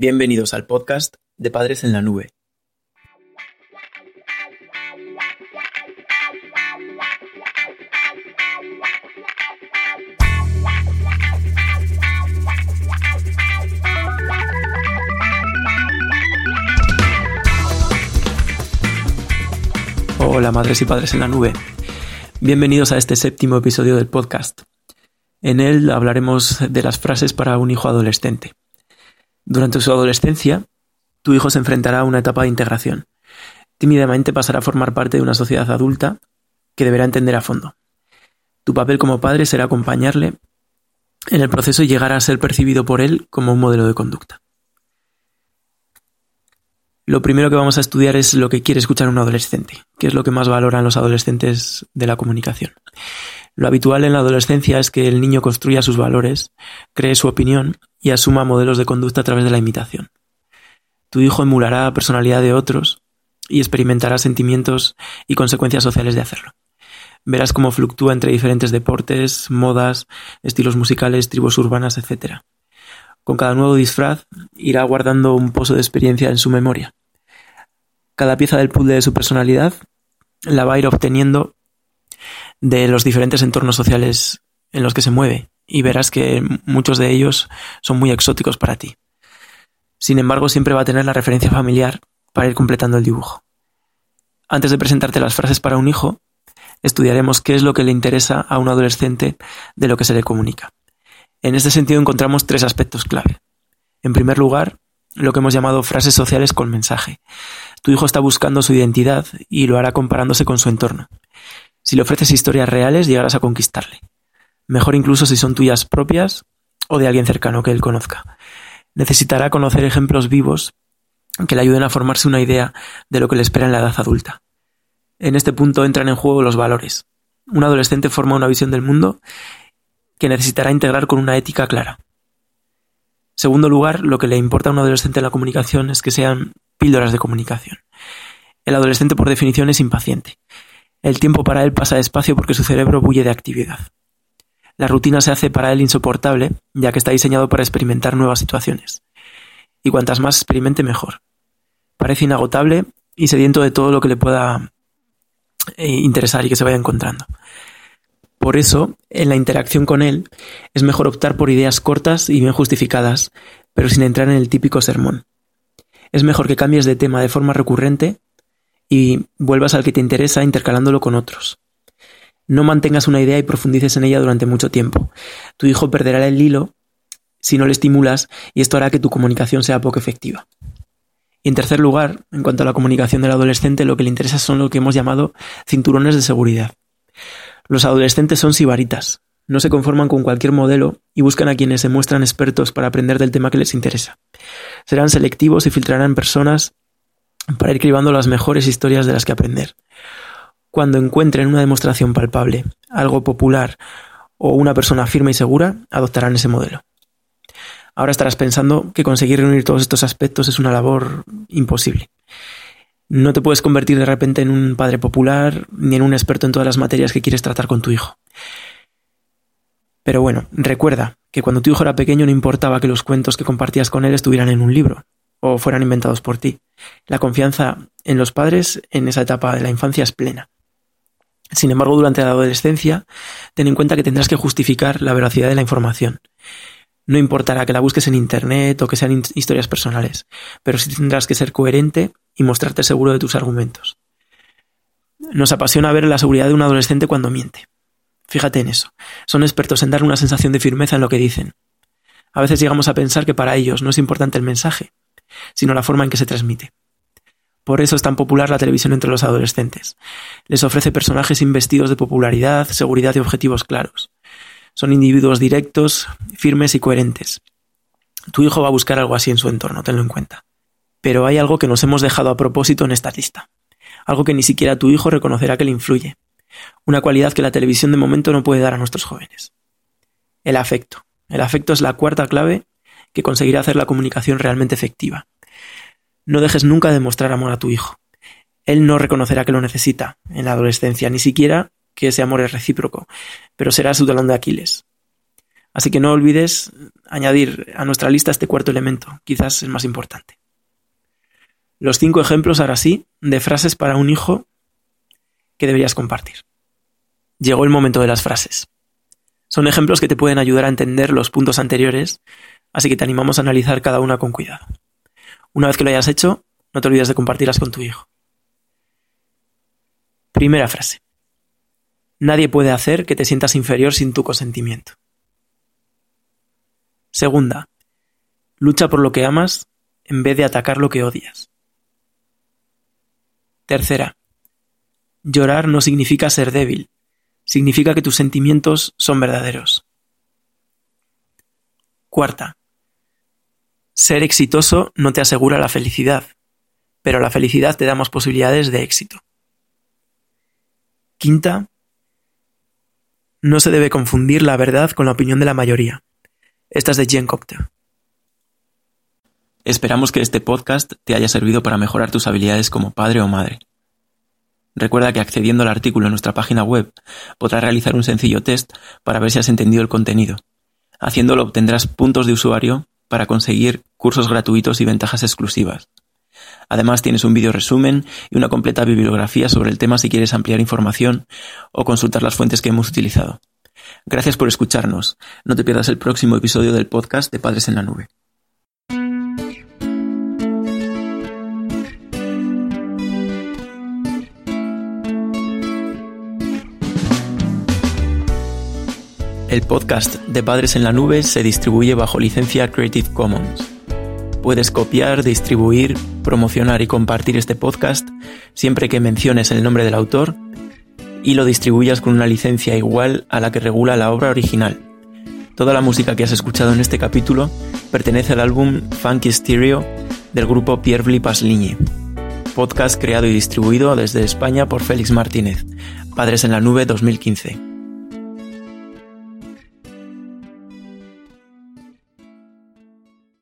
Bienvenidos al podcast de Padres en la Nube. Hola madres y padres en la nube. Bienvenidos a este séptimo episodio del podcast. En él hablaremos de las frases para un hijo adolescente. Durante su adolescencia, tu hijo se enfrentará a una etapa de integración. Tímidamente pasará a formar parte de una sociedad adulta que deberá entender a fondo. Tu papel como padre será acompañarle en el proceso y llegar a ser percibido por él como un modelo de conducta. Lo primero que vamos a estudiar es lo que quiere escuchar un adolescente, qué es lo que más valoran los adolescentes de la comunicación. Lo habitual en la adolescencia es que el niño construya sus valores, cree su opinión y asuma modelos de conducta a través de la imitación. Tu hijo emulará la personalidad de otros y experimentará sentimientos y consecuencias sociales de hacerlo. Verás cómo fluctúa entre diferentes deportes, modas, estilos musicales, tribus urbanas, etc. Con cada nuevo disfraz irá guardando un pozo de experiencia en su memoria. Cada pieza del puzzle de su personalidad la va a ir obteniendo de los diferentes entornos sociales en los que se mueve y verás que muchos de ellos son muy exóticos para ti. Sin embargo, siempre va a tener la referencia familiar para ir completando el dibujo. Antes de presentarte las frases para un hijo, estudiaremos qué es lo que le interesa a un adolescente de lo que se le comunica. En este sentido encontramos tres aspectos clave. En primer lugar, lo que hemos llamado frases sociales con mensaje. Tu hijo está buscando su identidad y lo hará comparándose con su entorno. Si le ofreces historias reales, llegarás a conquistarle. Mejor incluso si son tuyas propias o de alguien cercano que él conozca. Necesitará conocer ejemplos vivos que le ayuden a formarse una idea de lo que le espera en la edad adulta. En este punto entran en juego los valores. Un adolescente forma una visión del mundo que necesitará integrar con una ética clara. Segundo lugar, lo que le importa a un adolescente en la comunicación es que sean píldoras de comunicación. El adolescente por definición es impaciente el tiempo para él pasa despacio porque su cerebro bulle de actividad. La rutina se hace para él insoportable, ya que está diseñado para experimentar nuevas situaciones. Y cuantas más experimente, mejor. Parece inagotable y sediento de todo lo que le pueda eh, interesar y que se vaya encontrando. Por eso, en la interacción con él, es mejor optar por ideas cortas y bien justificadas, pero sin entrar en el típico sermón. Es mejor que cambies de tema de forma recurrente y vuelvas al que te interesa intercalándolo con otros. No mantengas una idea y profundices en ella durante mucho tiempo. Tu hijo perderá el hilo si no le estimulas y esto hará que tu comunicación sea poco efectiva. Y en tercer lugar, en cuanto a la comunicación del adolescente, lo que le interesa son lo que hemos llamado cinturones de seguridad. Los adolescentes son sibaritas, no se conforman con cualquier modelo y buscan a quienes se muestran expertos para aprender del tema que les interesa. Serán selectivos y filtrarán personas para ir cribando las mejores historias de las que aprender. Cuando encuentren una demostración palpable, algo popular o una persona firme y segura, adoptarán ese modelo. Ahora estarás pensando que conseguir reunir todos estos aspectos es una labor imposible. No te puedes convertir de repente en un padre popular ni en un experto en todas las materias que quieres tratar con tu hijo. Pero bueno, recuerda que cuando tu hijo era pequeño no importaba que los cuentos que compartías con él estuvieran en un libro, o fueran inventados por ti. La confianza en los padres en esa etapa de la infancia es plena. Sin embargo, durante la adolescencia, ten en cuenta que tendrás que justificar la veracidad de la información. No importará que la busques en Internet o que sean historias personales, pero sí tendrás que ser coherente y mostrarte seguro de tus argumentos. Nos apasiona ver la seguridad de un adolescente cuando miente. Fíjate en eso. Son expertos en dar una sensación de firmeza en lo que dicen. A veces llegamos a pensar que para ellos no es importante el mensaje, sino la forma en que se transmite. Por eso es tan popular la televisión entre los adolescentes. Les ofrece personajes investidos de popularidad, seguridad y objetivos claros. Son individuos directos, firmes y coherentes. Tu hijo va a buscar algo así en su entorno, tenlo en cuenta. Pero hay algo que nos hemos dejado a propósito en esta lista. Algo que ni siquiera tu hijo reconocerá que le influye. Una cualidad que la televisión de momento no puede dar a nuestros jóvenes. El afecto. El afecto es la cuarta clave que conseguirá hacer la comunicación realmente efectiva. No dejes nunca de mostrar amor a tu hijo. Él no reconocerá que lo necesita en la adolescencia, ni siquiera que ese amor es recíproco, pero será su talón de Aquiles. Así que no olvides añadir a nuestra lista este cuarto elemento, quizás el más importante. Los cinco ejemplos, ahora sí, de frases para un hijo que deberías compartir. Llegó el momento de las frases. Son ejemplos que te pueden ayudar a entender los puntos anteriores, así que te animamos a analizar cada una con cuidado. Una vez que lo hayas hecho, no te olvides de compartirlas con tu hijo. Primera frase. Nadie puede hacer que te sientas inferior sin tu consentimiento. Segunda. Lucha por lo que amas en vez de atacar lo que odias. Tercera. Llorar no significa ser débil, significa que tus sentimientos son verdaderos. Cuarta. Ser exitoso no te asegura la felicidad, pero la felicidad te da más posibilidades de éxito. Quinta. No se debe confundir la verdad con la opinión de la mayoría. Esta es de Jen Copter. Esperamos que este podcast te haya servido para mejorar tus habilidades como padre o madre. Recuerda que accediendo al artículo en nuestra página web podrás realizar un sencillo test para ver si has entendido el contenido. Haciéndolo obtendrás puntos de usuario para conseguir cursos gratuitos y ventajas exclusivas. Además tienes un vídeo resumen y una completa bibliografía sobre el tema si quieres ampliar información o consultar las fuentes que hemos utilizado. Gracias por escucharnos. No te pierdas el próximo episodio del podcast de Padres en la Nube. El podcast de Padres en la Nube se distribuye bajo licencia Creative Commons. Puedes copiar, distribuir, promocionar y compartir este podcast siempre que menciones el nombre del autor y lo distribuyas con una licencia igual a la que regula la obra original. Toda la música que has escuchado en este capítulo pertenece al álbum Funky Stereo del grupo Pierre Pasligne. Podcast creado y distribuido desde España por Félix Martínez, Padres en la Nube 2015.